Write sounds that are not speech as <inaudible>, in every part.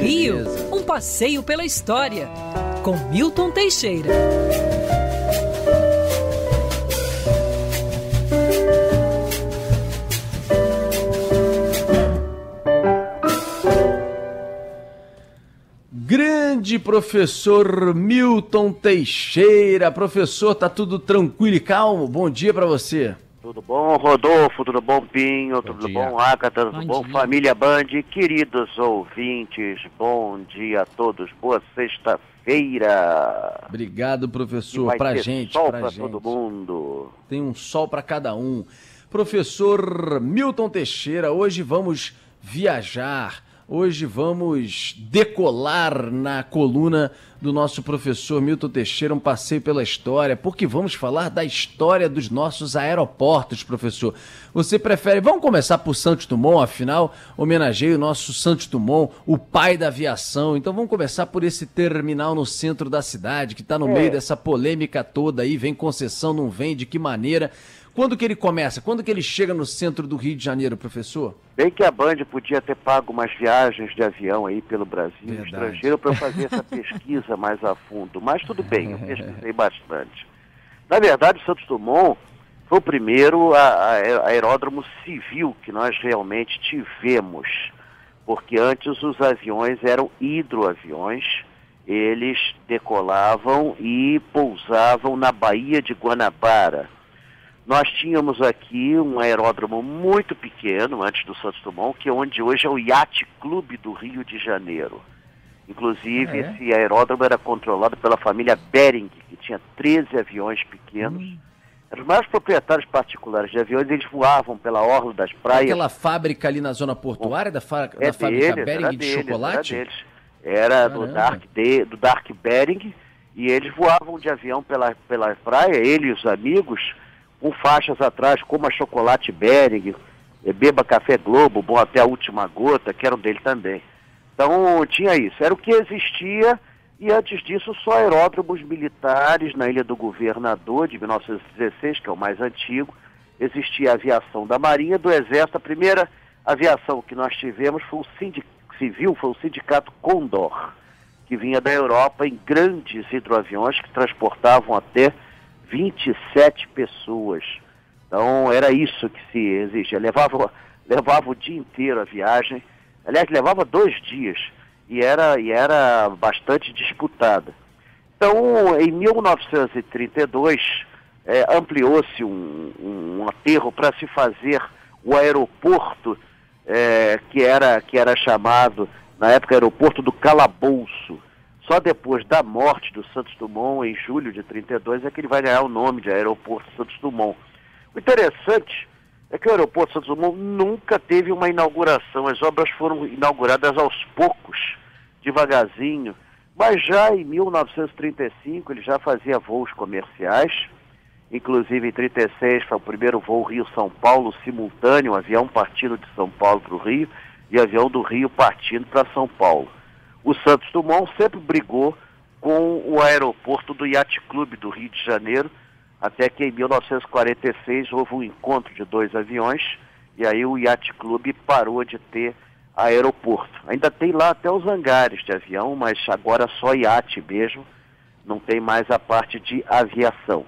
Rio, um passeio pela história, com Milton Teixeira. Grande professor Milton Teixeira. Professor, tá tudo tranquilo e calmo? Bom dia para você. Tudo bom, Rodolfo? Tudo bom, Pinho? Bom tudo dia. bom, Agatha? Tudo bom, bom família Band? Queridos ouvintes, bom dia a todos. Boa sexta-feira. Obrigado, professor. Pra gente, sol pra, pra gente. todo mundo. Tem um sol para cada um. Professor Milton Teixeira, hoje vamos viajar Hoje vamos decolar na coluna do nosso professor Milton Teixeira, um passeio pela história, porque vamos falar da história dos nossos aeroportos, professor. Você prefere. Vamos começar por Santos Dumont, afinal, homenageei o nosso Santos Dumont, o pai da aviação. Então vamos começar por esse terminal no centro da cidade, que está no é. meio dessa polêmica toda aí, vem concessão, não vem, de que maneira. Quando que ele começa? Quando que ele chega no centro do Rio de Janeiro, professor? Bem que a Band podia ter pago umas viagens de avião aí pelo Brasil, Verdade. estrangeiro, para fazer essa <laughs> pesquisa mais a fundo. Mas tudo bem, eu pesquisei <laughs> bastante. Na verdade, o Santos Dumont foi o primeiro a, a, aeródromo civil que nós realmente tivemos. Porque antes os aviões eram hidroaviões, eles decolavam e pousavam na Baía de Guanabara nós tínhamos aqui um aeródromo muito pequeno, antes do Santos Dumont, que é onde hoje é o Yacht Clube do Rio de Janeiro. Inclusive, ah, é? esse aeródromo era controlado pela família Bering, que tinha 13 aviões pequenos. Hum. Eram os maiores proprietários particulares de aviões, eles voavam pela orla das praias. Aquela fábrica ali na zona portuária, da, da é fábrica deles, Bering de deles, chocolate? Era, deles. era do Dark, de, do Dark Bering, e eles voavam de avião pela, pela praia, ele e os amigos, com faixas atrás, como a Chocolate Bering, eh, Beba Café Globo, Bom Até a Última Gota, que eram dele também. Então tinha isso, era o que existia, e antes disso só aeródromos militares na Ilha do Governador, de 1916, que é o mais antigo, existia a aviação da Marinha, do Exército, a primeira aviação que nós tivemos foi o sindicato civil, foi o sindicato Condor, que vinha da Europa em grandes hidroaviões que transportavam até 27 pessoas. Então era isso que se exigia. Levava, levava o dia inteiro a viagem. Aliás, levava dois dias e era, e era bastante disputada. Então, em 1932, é, ampliou-se um, um, um aterro para se fazer o aeroporto é, que, era, que era chamado, na época, aeroporto do Calabouço. Só depois da morte do Santos Dumont, em julho de 32, é que ele vai ganhar o nome de Aeroporto Santos Dumont. O interessante é que o Aeroporto Santos Dumont nunca teve uma inauguração. As obras foram inauguradas aos poucos, devagarzinho. Mas já em 1935 ele já fazia voos comerciais. Inclusive em 36 foi o primeiro voo Rio-São Paulo simultâneo, um avião partindo de São Paulo para o Rio e avião do Rio partindo para São Paulo o Santos Dumont sempre brigou com o aeroporto do Yacht Clube do Rio de Janeiro, até que em 1946 houve um encontro de dois aviões e aí o Yacht Clube parou de ter aeroporto. Ainda tem lá até os hangares de avião, mas agora só iate mesmo, não tem mais a parte de aviação.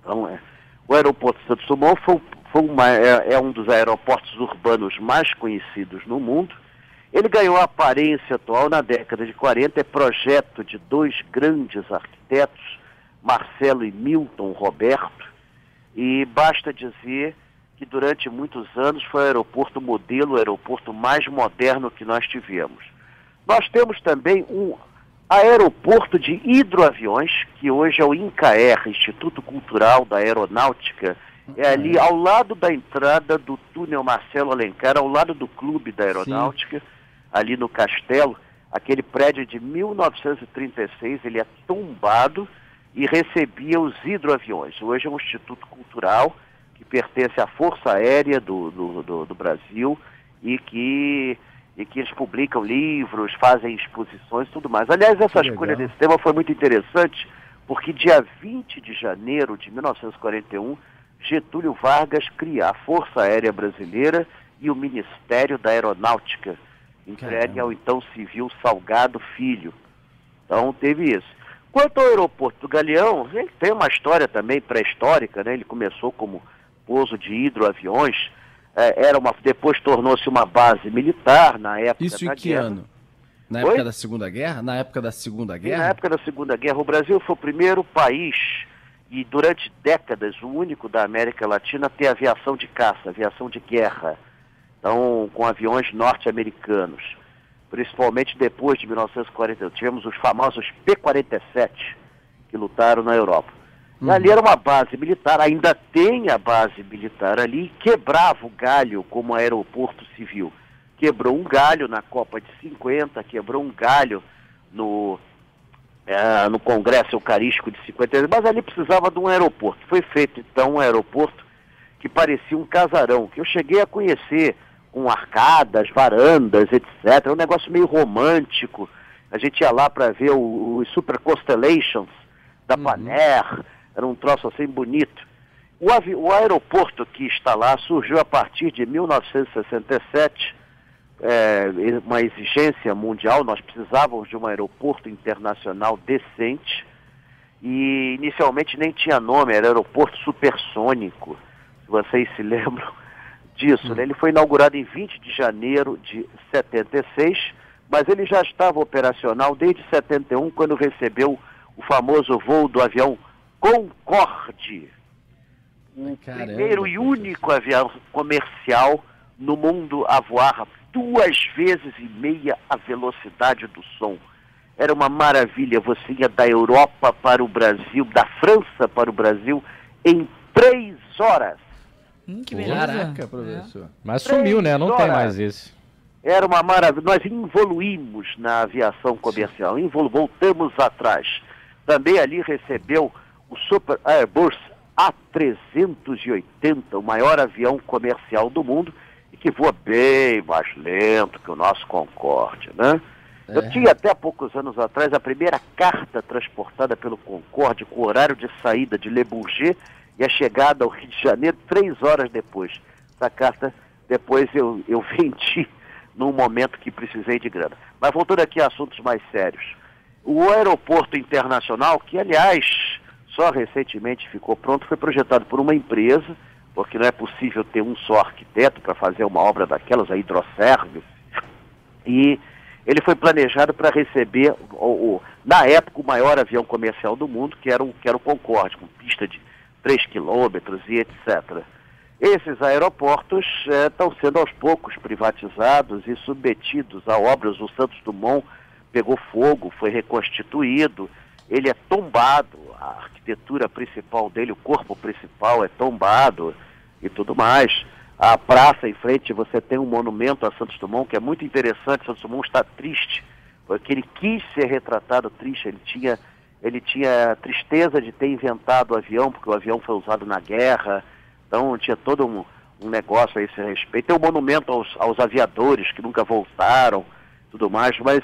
Então, é, o aeroporto Santos Dumont foi, foi uma, é, é um dos aeroportos urbanos mais conhecidos no mundo ele ganhou a aparência atual na década de 40, é projeto de dois grandes arquitetos, Marcelo e Milton Roberto, e basta dizer que durante muitos anos foi o aeroporto modelo, o aeroporto mais moderno que nós tivemos. Nós temos também um aeroporto de hidroaviões, que hoje é o INCAER, Instituto Cultural da Aeronáutica, é ali ao lado da entrada do túnel Marcelo Alencar, ao lado do Clube da Aeronáutica. Sim ali no Castelo, aquele prédio de 1936, ele é tombado e recebia os hidroaviões. Hoje é um instituto cultural que pertence à Força Aérea do, do, do, do Brasil e que, e que eles publicam livros, fazem exposições e tudo mais. Aliás, essa escolha desse tema foi muito interessante, porque dia 20 de janeiro de 1941, Getúlio Vargas cria a Força Aérea Brasileira e o Ministério da Aeronáutica entregue Caramba. ao então civil Salgado Filho. Então teve isso. Quanto ao aeroporto do Galeão, ele tem uma história também pré-histórica, né? Ele começou como pouso de hidroaviões, é, era uma, depois tornou-se uma base militar na época Isso da em que guerra. ano? Na época Oi? da Segunda Guerra? Na época da Segunda Guerra? na época da Segunda Guerra, o Brasil foi o primeiro país e durante décadas o único da América Latina a ter aviação de caça, aviação de guerra. Então, com aviões norte-americanos principalmente depois de 1940. Tivemos os famosos P-47 que lutaram na Europa. Uhum. Ali era uma base militar, ainda tem a base militar ali, quebrava o galho como aeroporto civil. Quebrou um galho na Copa de 50, quebrou um galho no, é, no Congresso Eucarístico de 50, mas ali precisava de um aeroporto. Foi feito então um aeroporto que parecia um casarão, que eu cheguei a conhecer com arcadas, varandas, etc. É um negócio meio romântico. A gente ia lá para ver os Super Constellations da uhum. Paner, era um troço assim bonito. O, o, aeroporto que está lá surgiu a partir de 1967, é, uma exigência mundial, nós precisávamos de um aeroporto internacional decente, e inicialmente nem tinha nome, era aeroporto supersônico, se vocês se <laughs> lembram disso. Né? Ele foi inaugurado em 20 de janeiro de 76, mas ele já estava operacional desde 71, quando recebeu o famoso voo do avião Concorde. O Caramba, primeiro e único avião comercial no mundo a voar duas vezes e meia a velocidade do som. Era uma maravilha, você ia da Europa para o Brasil, da França para o Brasil, em três horas. Hum, que beleza. Caraca, professor. É. Mas sumiu, né? Não tem mais esse. Era uma maravilha. Nós evoluímos na aviação comercial, Invol voltamos atrás. Também ali recebeu o Super Airbus A380, o maior avião comercial do mundo, e que voa bem mais lento que o nosso Concorde, né? É. Eu tinha até poucos anos atrás a primeira carta transportada pelo Concorde com horário de saída de Le Bourget e a chegada ao Rio de Janeiro três horas depois. Essa carta depois eu, eu <laughs> vendi num momento que precisei de grana. Mas voltando aqui a assuntos mais sérios. O aeroporto internacional, que aliás só recentemente ficou pronto, foi projetado por uma empresa, porque não é possível ter um só arquiteto para fazer uma obra daquelas, a Hidroserve. E ele foi planejado para receber, o, o, na época, o maior avião comercial do mundo, que era o, que era o Concorde, com pista de 3 quilômetros e etc. Esses aeroportos estão é, sendo aos poucos privatizados e submetidos a obras. O Santos Dumont pegou fogo, foi reconstituído, ele é tombado, a arquitetura principal dele, o corpo principal é tombado e tudo mais. A praça em frente, você tem um monumento a Santos Dumont que é muito interessante. Santos Dumont está triste, porque ele quis ser retratado triste, ele tinha ele tinha tristeza de ter inventado o avião, porque o avião foi usado na guerra, então tinha todo um, um negócio a esse respeito. Tem um monumento aos, aos aviadores que nunca voltaram, tudo mais, mas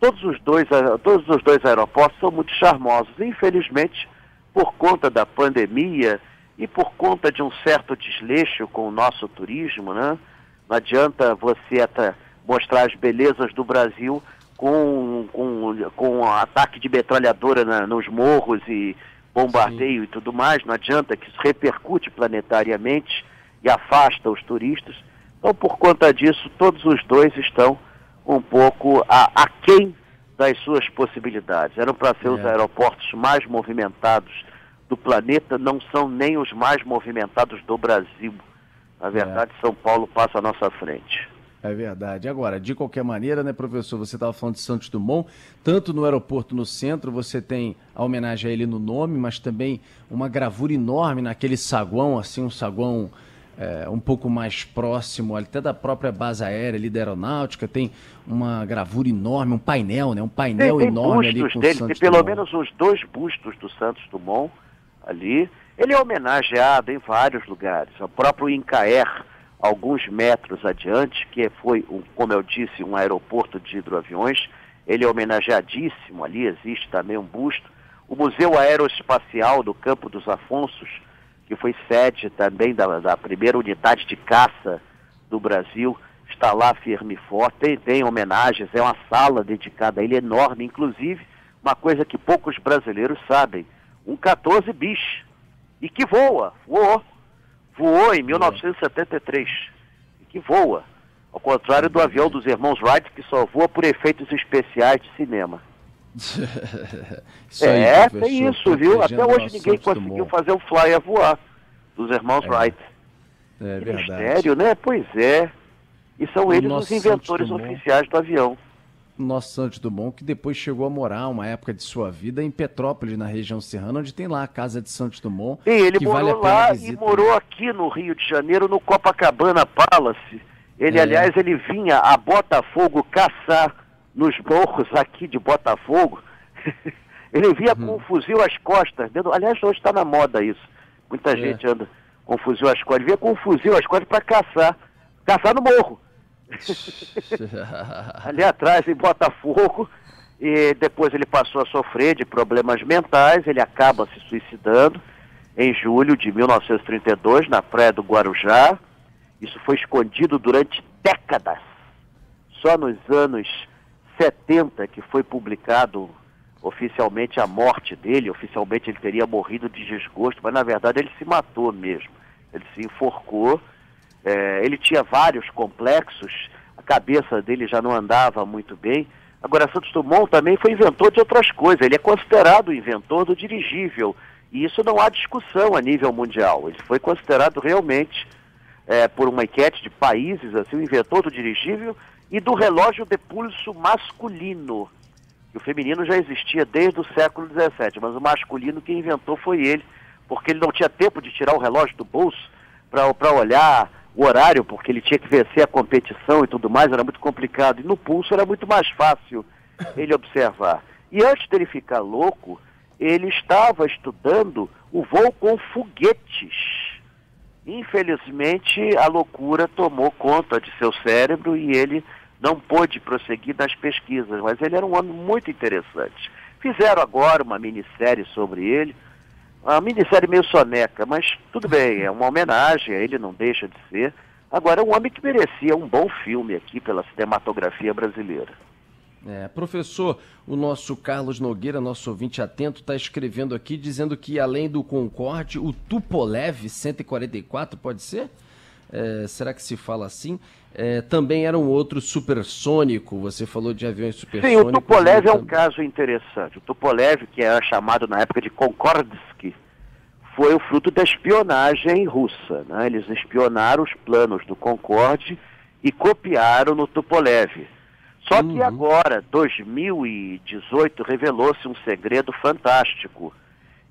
todos os dois, todos os dois aeroportos são muito charmosos. Infelizmente, por conta da pandemia e por conta de um certo desleixo com o nosso turismo, né? Não adianta você mostrar as belezas do Brasil com, com, com ataque de metralhadora na, nos morros e bombardeio Sim. e tudo mais, não adianta que isso repercute planetariamente e afasta os turistas. Então, por conta disso, todos os dois estão um pouco a, aquém das suas possibilidades. Eram para ser é. os aeroportos mais movimentados do planeta, não são nem os mais movimentados do Brasil. Na verdade, é. São Paulo passa à nossa frente. É verdade. Agora, de qualquer maneira, né, professor, você estava falando de Santos Dumont, tanto no aeroporto no centro, você tem a homenagem a ele no nome, mas também uma gravura enorme naquele saguão, assim, um saguão é, um pouco mais próximo até da própria base aérea ali da aeronáutica, tem uma gravura enorme, um painel, né? Um painel tem, tem enorme ali com dele, Santos Tem pelo Dumont. menos os dois bustos do Santos Dumont ali. Ele é homenageado em vários lugares. O próprio Incaer alguns metros adiante, que foi, um, como eu disse, um aeroporto de hidroaviões. Ele é homenageadíssimo ali, existe também um busto. O Museu Aeroespacial do Campo dos Afonsos, que foi sede também da, da primeira unidade de caça do Brasil, está lá firme e forte, tem, tem homenagens, é uma sala dedicada a ele enorme, inclusive uma coisa que poucos brasileiros sabem, um 14 bis, e que voa, voou, voou em 1973, e que voa, ao contrário do avião dos irmãos Wright, que só voa por efeitos especiais de cinema. <laughs> isso é, aí, tem isso, viu? Até hoje ninguém conseguiu fazer o flyer voar dos irmãos é. Wright. É que verdade. mistério, né? Pois é. E são eles os inventores oficiais do avião. Nosso Santos Dumont, que depois chegou a morar uma época de sua vida em Petrópolis, na região serrana, onde tem lá a casa de Santos Dumont. Sim, ele morou vale lá e morou aqui no Rio de Janeiro, no Copacabana Palace. Ele, é. aliás, ele vinha a Botafogo caçar nos morros aqui de Botafogo. <laughs> ele vinha uhum. com um fuzil às costas. Dentro... Aliás, hoje está na moda isso. Muita é. gente anda com fuzil às costas. Ele vinha com um fuzil às costas para caçar. Caçar no morro. <laughs> Ali atrás, em Botafogo. E depois ele passou a sofrer de problemas mentais. Ele acaba se suicidando em julho de 1932, na praia do Guarujá. Isso foi escondido durante décadas. Só nos anos 70 que foi publicado oficialmente a morte dele. Oficialmente ele teria morrido de desgosto, mas na verdade ele se matou mesmo. Ele se enforcou. É, ele tinha vários complexos, a cabeça dele já não andava muito bem. Agora, Santos Dumont também foi inventor de outras coisas. Ele é considerado o inventor do dirigível. E isso não há discussão a nível mundial. Ele foi considerado realmente, é, por uma enquete de países, assim, o inventor do dirigível e do relógio de pulso masculino. O feminino já existia desde o século XVII, mas o masculino quem inventou foi ele, porque ele não tinha tempo de tirar o relógio do bolso para olhar o horário, porque ele tinha que vencer a competição e tudo mais, era muito complicado. E no pulso era muito mais fácil ele observar. E antes dele ficar louco, ele estava estudando o voo com foguetes. Infelizmente, a loucura tomou conta de seu cérebro e ele não pôde prosseguir nas pesquisas, mas ele era um homem muito interessante. Fizeram agora uma minissérie sobre ele, uma minissérie meio soneca, mas tudo bem, é uma homenagem a ele, não deixa de ser. Agora, é um homem que merecia um bom filme aqui pela cinematografia brasileira. É, professor, o nosso Carlos Nogueira, nosso ouvinte atento, está escrevendo aqui dizendo que além do Concorde, o Tupolev 144, pode ser? É, será que se fala assim? É, também era um outro supersônico, você falou de aviões supersônicos. Sim, o Tupolev é um caso interessante. O Tupolev, que era chamado na época de Konkordsky, foi o fruto da espionagem russa. Né? Eles espionaram os planos do Concorde e copiaram no Tupolev. Só uhum. que agora, 2018, revelou-se um segredo fantástico.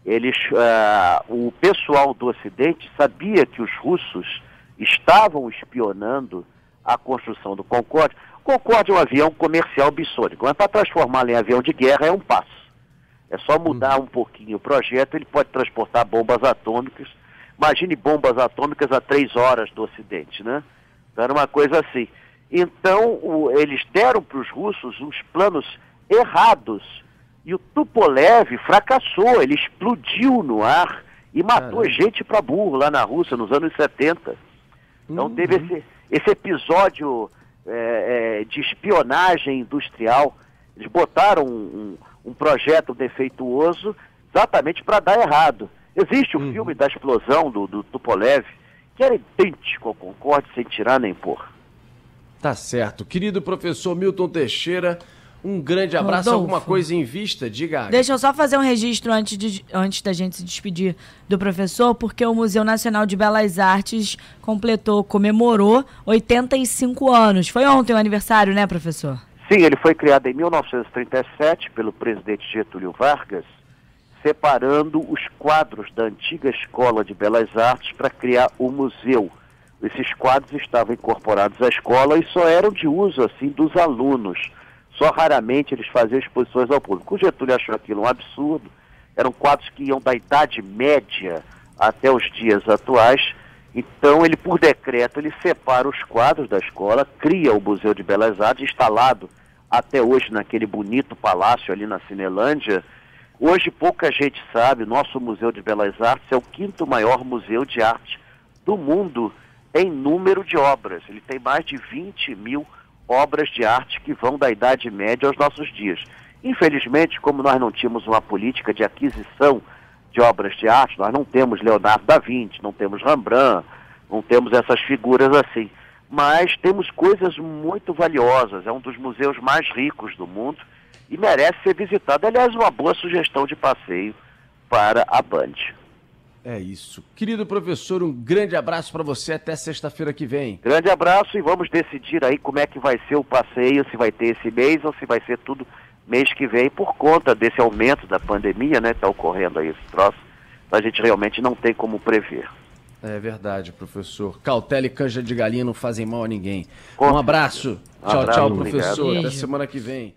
Eles, uh, o pessoal do Ocidente sabia que os russos estavam espionando a construção do Concorde. Concorde é um avião comercial bissônico, mas para transformá-lo em avião de guerra é um passo. É só mudar um pouquinho o projeto, ele pode transportar bombas atômicas. Imagine bombas atômicas a três horas do Ocidente, né? Então, era uma coisa assim. Então, o, eles deram para os russos uns planos errados. E o Tupolev fracassou, ele explodiu no ar e matou gente para burro lá na Rússia nos anos 70. Então uhum. teve esse, esse episódio é, é, de espionagem industrial. Eles botaram um, um, um projeto defeituoso exatamente para dar errado. Existe o um uhum. filme da explosão do, do Tupolev, que era idêntico ao Concorde, sem tirar nem pôr. Tá certo. Querido professor Milton Teixeira, um grande abraço. Rodolfo. Alguma coisa em vista? Diga. Deixa eu só fazer um registro antes, de, antes da gente se despedir do professor, porque o Museu Nacional de Belas Artes completou, comemorou 85 anos. Foi ontem o aniversário, né, professor? Sim, ele foi criado em 1937 pelo presidente Getúlio Vargas, separando os quadros da antiga Escola de Belas Artes para criar o museu. Esses quadros estavam incorporados à escola e só eram de uso assim dos alunos só raramente eles faziam exposições ao público. O Getúlio achou aquilo um absurdo. Eram quadros que iam da Idade Média até os dias atuais. Então, ele, por decreto, ele separa os quadros da escola, cria o Museu de Belas Artes, instalado até hoje naquele bonito palácio ali na Cinelândia. Hoje pouca gente sabe, nosso Museu de Belas Artes é o quinto maior museu de arte do mundo em número de obras. Ele tem mais de 20 mil obras de arte que vão da Idade Média aos nossos dias. Infelizmente, como nós não tínhamos uma política de aquisição de obras de arte, nós não temos Leonardo da Vinci, não temos Rembrandt, não temos essas figuras assim. Mas temos coisas muito valiosas, é um dos museus mais ricos do mundo e merece ser visitado. Aliás, uma boa sugestão de passeio para a Band. É isso. Querido professor, um grande abraço para você até sexta-feira que vem. Grande abraço e vamos decidir aí como é que vai ser o passeio, se vai ter esse mês ou se vai ser tudo mês que vem, por conta desse aumento da pandemia, né? Está ocorrendo aí esse troço. A gente realmente não tem como prever. É verdade, professor. Cautela e canja de galinha não fazem mal a ninguém. um abraço. tchau, tchau, professor. Até semana que vem.